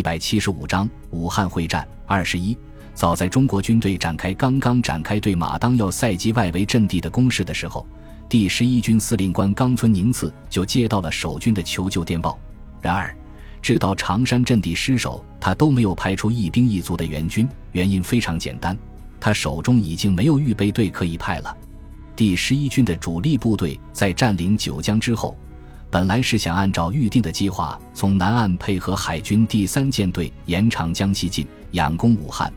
一百七十五章武汉会战二十一。早在中国军队展开刚刚展开对马当要塞及外围阵地的攻势的时候，第十一军司令官冈村宁次就接到了守军的求救电报。然而，直到长山阵地失守，他都没有派出一兵一卒的援军。原因非常简单，他手中已经没有预备队可以派了。第十一军的主力部队在占领九江之后。本来是想按照预定的计划，从南岸配合海军第三舰队沿长江西进，佯攻武汉。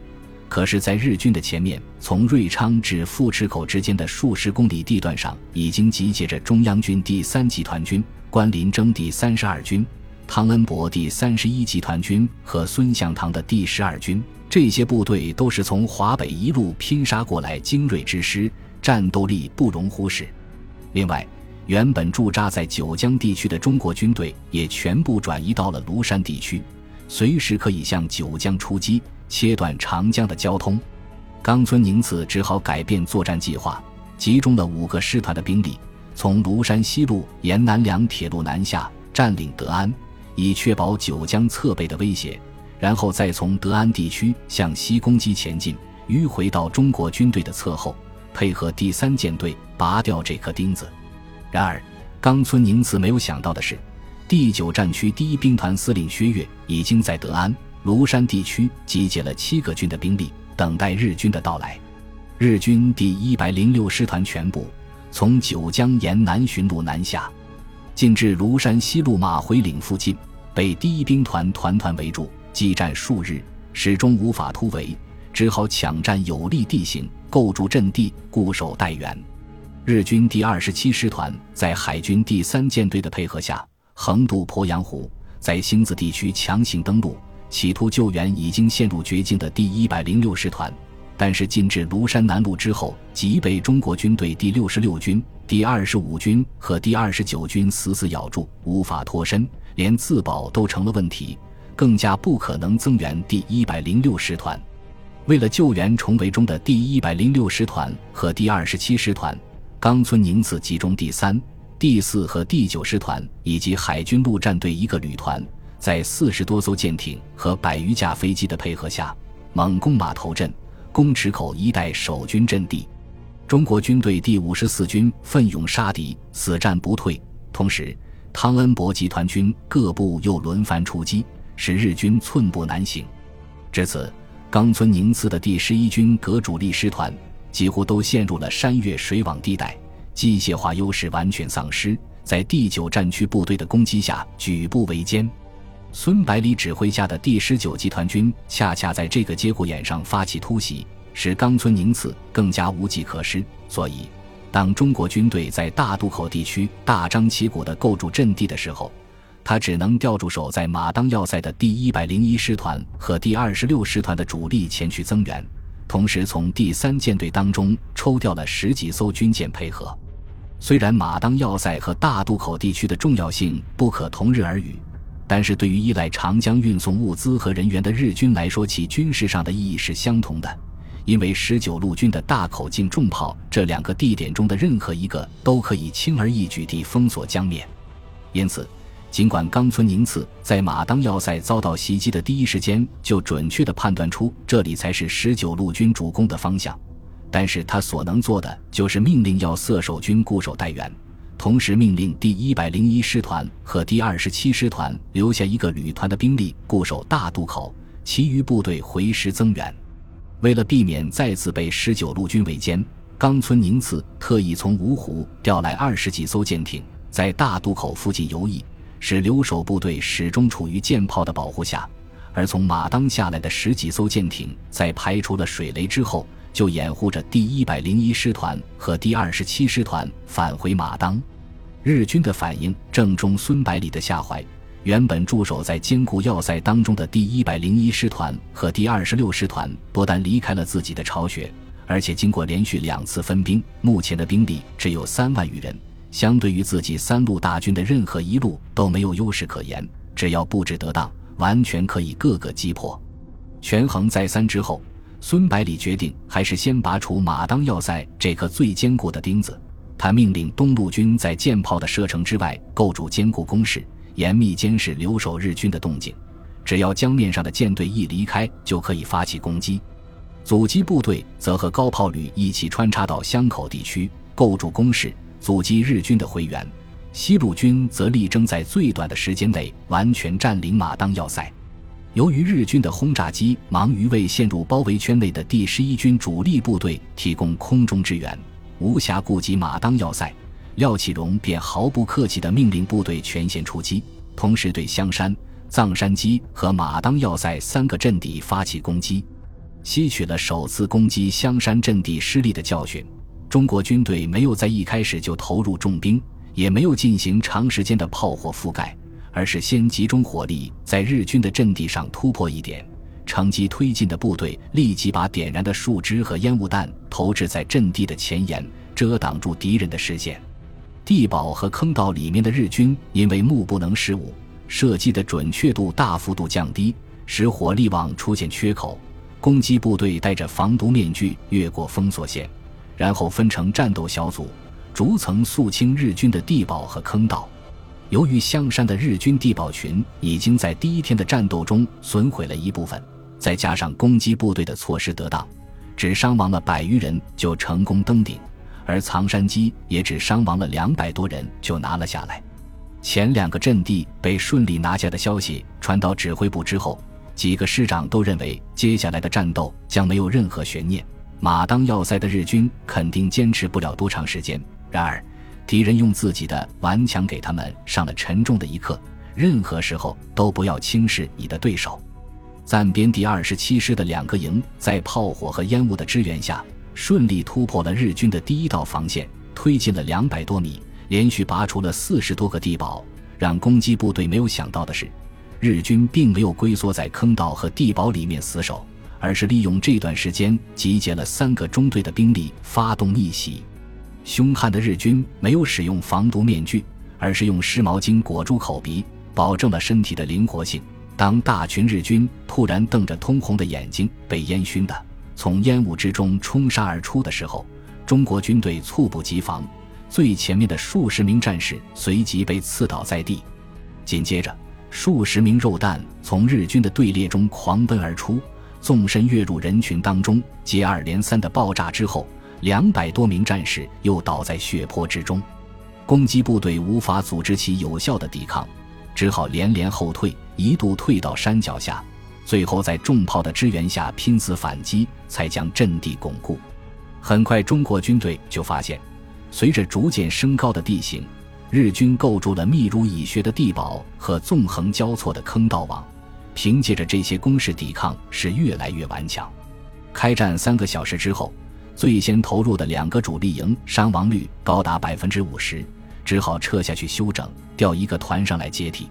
可是，在日军的前面，从瑞昌至富池口之间的数十公里地段上，已经集结着中央军第三集团军、关林征第三十二军、汤恩伯第三十一集团军和孙向堂的第十二军。这些部队都是从华北一路拼杀过来，精锐之师，战斗力不容忽视。另外，原本驻扎在九江地区的中国军队也全部转移到了庐山地区，随时可以向九江出击，切断长江的交通。冈村宁次只好改变作战计划，集中了五个师团的兵力，从庐山西路沿南梁铁路南下，占领德安，以确保九江侧背的威胁，然后再从德安地区向西攻击前进，迂回到中国军队的侧后，配合第三舰队拔掉这颗钉子。然而，冈村宁次没有想到的是，第九战区第一兵团司令薛岳已经在德安、庐山地区集结了七个军的兵力，等待日军的到来。日军第一百零六师团全部从九江沿南巡路南下，进至庐山西路马回岭附近，被第一兵团团团围住，激战数日，始终无法突围，只好抢占有利地形，构筑阵地，固守待援。日军第二十七师团在海军第三舰队的配合下，横渡鄱阳湖，在星子地区强行登陆，企图救援已经陷入绝境的第一百零六师团。但是进至庐山南路之后，即被中国军队第六十六军、第二十五军和第二十九军死死咬住，无法脱身，连自保都成了问题，更加不可能增援第一百零六师团。为了救援重围中的第一百零六师团和第二十七师团。冈村宁次集中第三、第四和第九师团以及海军陆战队一个旅团，在四十多艘舰艇和百余架飞机的配合下，猛攻码头镇、宫池口一带守军阵地。中国军队第五十四军奋勇杀敌，死战不退。同时，汤恩伯集团军各部又轮番出击，使日军寸步难行。至此，冈村宁次的第十一军各主力师团。几乎都陷入了山岳水网地带，机械化优势完全丧失，在第九战区部队的攻击下举步维艰。孙百里指挥下的第十九集团军恰恰在这个节骨眼上发起突袭，使冈村宁次更加无计可施。所以，当中国军队在大渡口地区大张旗鼓地构筑阵地的时候，他只能调驻守在马当要塞的第一百零一师团和第二十六师团的主力前去增援。同时，从第三舰队当中抽调了十几艘军舰配合。虽然马当要塞和大渡口地区的重要性不可同日而语，但是对于依赖长江运送物资和人员的日军来说，其军事上的意义是相同的。因为十九路军的大口径重炮这两个地点中的任何一个都可以轻而易举地封锁江面，因此。尽管冈村宁次在马当要塞遭到袭击的第一时间就准确地判断出这里才是十九路军主攻的方向，但是他所能做的就是命令要塞守军固守待援，同时命令第一百零一师团和第二十七师团留下一个旅团的兵力固守大渡口，其余部队回师增援。为了避免再次被十九路军围歼，冈村宁次特意从芜湖调来二十几艘舰艇，在大渡口附近游弋。使留守部队始终处于舰炮的保护下，而从马当下来的十几艘舰艇，在排除了水雷之后，就掩护着第一百零一师团和第二十七师团返回马当。日军的反应正中孙百里的下怀。原本驻守在坚固要塞当中的第一百零一师团和第二十六师团，不但离开了自己的巢穴，而且经过连续两次分兵，目前的兵力只有三万余人。相对于自己三路大军的任何一路都没有优势可言，只要布置得当，完全可以各个击破。权衡再三之后，孙百里决定还是先拔除马当要塞这颗最坚固的钉子。他命令东路军在舰炮的射程之外构筑坚固工事，严密监视留守日军的动静。只要江面上的舰队一离开，就可以发起攻击。阻击部队则和高炮旅一起穿插到湘口地区，构筑工事，阻击日军的回援。西路军则力争在最短的时间内完全占领马当要塞。由于日军的轰炸机忙于为陷入包围圈内的第十一军主力部队提供空中支援，无暇顾及马当要塞，廖启荣便毫不客气地命令部队全线出击，同时对香山、藏山基和马当要塞三个阵地发起攻击。吸取了首次攻击香山阵地失利的教训，中国军队没有在一开始就投入重兵。也没有进行长时间的炮火覆盖，而是先集中火力在日军的阵地上突破一点，乘机推进的部队立即把点燃的树枝和烟雾弹投掷在阵地的前沿，遮挡住敌人的视线。地堡和坑道里面的日军因为目不能失误，射击的准确度大幅度降低，使火力网出现缺口。攻击部队戴着防毒面具越过封锁线，然后分成战斗小组。逐层肃清日军的地堡和坑道。由于香山的日军地堡群已经在第一天的战斗中损毁了一部分，再加上攻击部队的措施得当，只伤亡了百余人就成功登顶，而藏山基也只伤亡了两百多人就拿了下来。前两个阵地被顺利拿下的消息传到指挥部之后，几个师长都认为接下来的战斗将没有任何悬念，马当要塞的日军肯定坚持不了多长时间。然而，敌人用自己的顽强给他们上了沉重的一课。任何时候都不要轻视你的对手。暂编第二十七师的两个营在炮火和烟雾的支援下，顺利突破了日军的第一道防线，推进了两百多米，连续拔出了四十多个地堡。让攻击部队没有想到的是，日军并没有龟缩在坑道和地堡里面死守，而是利用这段时间集结了三个中队的兵力发动逆袭。凶悍的日军没有使用防毒面具，而是用湿毛巾裹住口鼻，保证了身体的灵活性。当大群日军突然瞪着通红的眼睛，被烟熏的从烟雾之中冲杀而出的时候，中国军队猝不及防，最前面的数十名战士随即被刺倒在地。紧接着，数十名肉弹从日军的队列中狂奔而出，纵身跃入人群当中，接二连三的爆炸之后。两百多名战士又倒在血泊之中，攻击部队无法组织起有效的抵抗，只好连连后退，一度退到山脚下，最后在重炮的支援下拼死反击，才将阵地巩固。很快，中国军队就发现，随着逐渐升高的地形，日军构筑了密如蚁穴的地堡和纵横交错的坑道网，凭借着这些攻势抵抗是越来越顽强。开战三个小时之后。最先投入的两个主力营伤亡率高达百分之五十，只好撤下去休整，调一个团上来接替。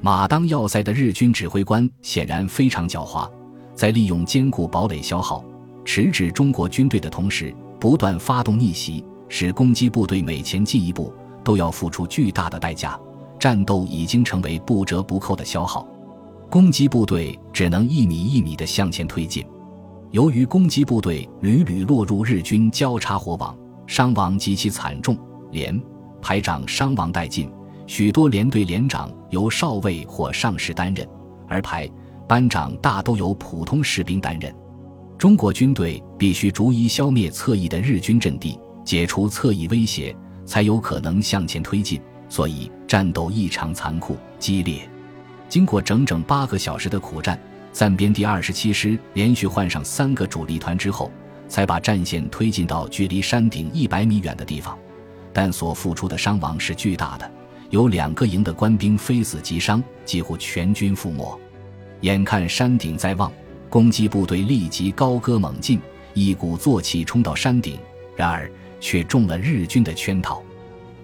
马当要塞的日军指挥官显然非常狡猾，在利用坚固堡垒消耗、迟滞中国军队的同时，不断发动逆袭，使攻击部队每前进一步都要付出巨大的代价。战斗已经成为不折不扣的消耗，攻击部队只能一米一米地向前推进。由于攻击部队屡屡落入日军交叉火网，伤亡极其惨重，连排长伤亡殆尽，许多连队连长由少尉或上士担任，而排班长大都由普通士兵担任。中国军队必须逐一消灭侧翼的日军阵地，解除侧翼威胁，才有可能向前推进。所以战斗异常残酷激烈。经过整整八个小时的苦战。暂编第二十七师连续换上三个主力团之后，才把战线推进到距离山顶一百米远的地方，但所付出的伤亡是巨大的，有两个营的官兵非死即伤，几乎全军覆没。眼看山顶在望，攻击部队立即高歌猛进，一鼓作气冲到山顶，然而却中了日军的圈套。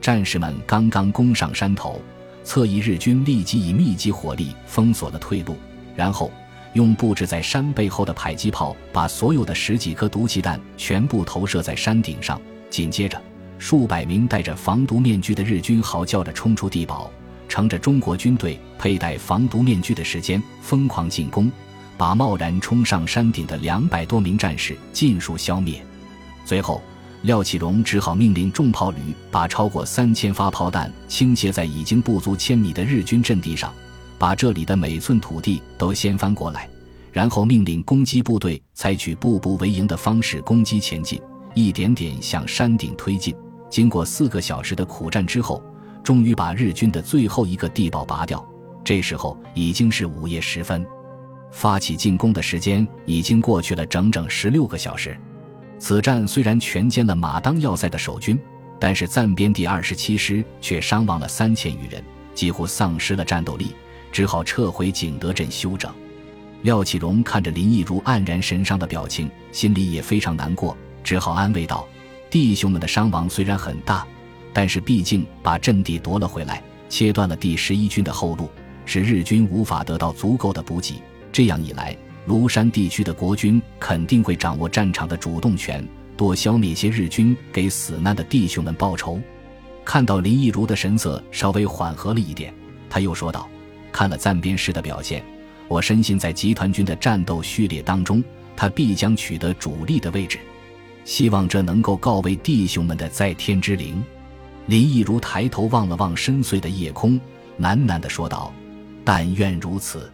战士们刚刚攻上山头，侧翼日军立即以密集火力封锁了退路，然后。用布置在山背后的迫击炮把所有的十几颗毒气弹全部投射在山顶上，紧接着，数百名戴着防毒面具的日军嚎叫着冲出地堡，乘着中国军队佩戴防毒面具的时间疯狂进攻，把贸然冲上山顶的两百多名战士尽数消灭。随后，廖启荣只好命令重炮旅把超过三千发炮弹倾泻在已经不足千米的日军阵地上。把这里的每寸土地都掀翻过来，然后命令攻击部队采取步步为营的方式攻击前进，一点点向山顶推进。经过四个小时的苦战之后，终于把日军的最后一个地堡拔掉。这时候已经是午夜时分，发起进攻的时间已经过去了整整十六个小时。此战虽然全歼了马当要塞的守军，但是暂编第二十七师却伤亡了三千余人，几乎丧失了战斗力，只好撤回景德镇休整。廖启荣看着林毅如黯然神伤的表情，心里也非常难过，只好安慰道：“弟兄们的伤亡虽然很大，但是毕竟把阵地夺了回来，切断了第十一军的后路。”使日军无法得到足够的补给，这样一来，庐山地区的国军肯定会掌握战场的主动权，多消灭些日军，给死难的弟兄们报仇。看到林毅如的神色稍微缓和了一点，他又说道：“看了暂编师的表现，我深信在集团军的战斗序列当中，他必将取得主力的位置。希望这能够告慰弟兄们的在天之灵。”林毅如抬头望了望深邃的夜空，喃喃地说道。但愿如此。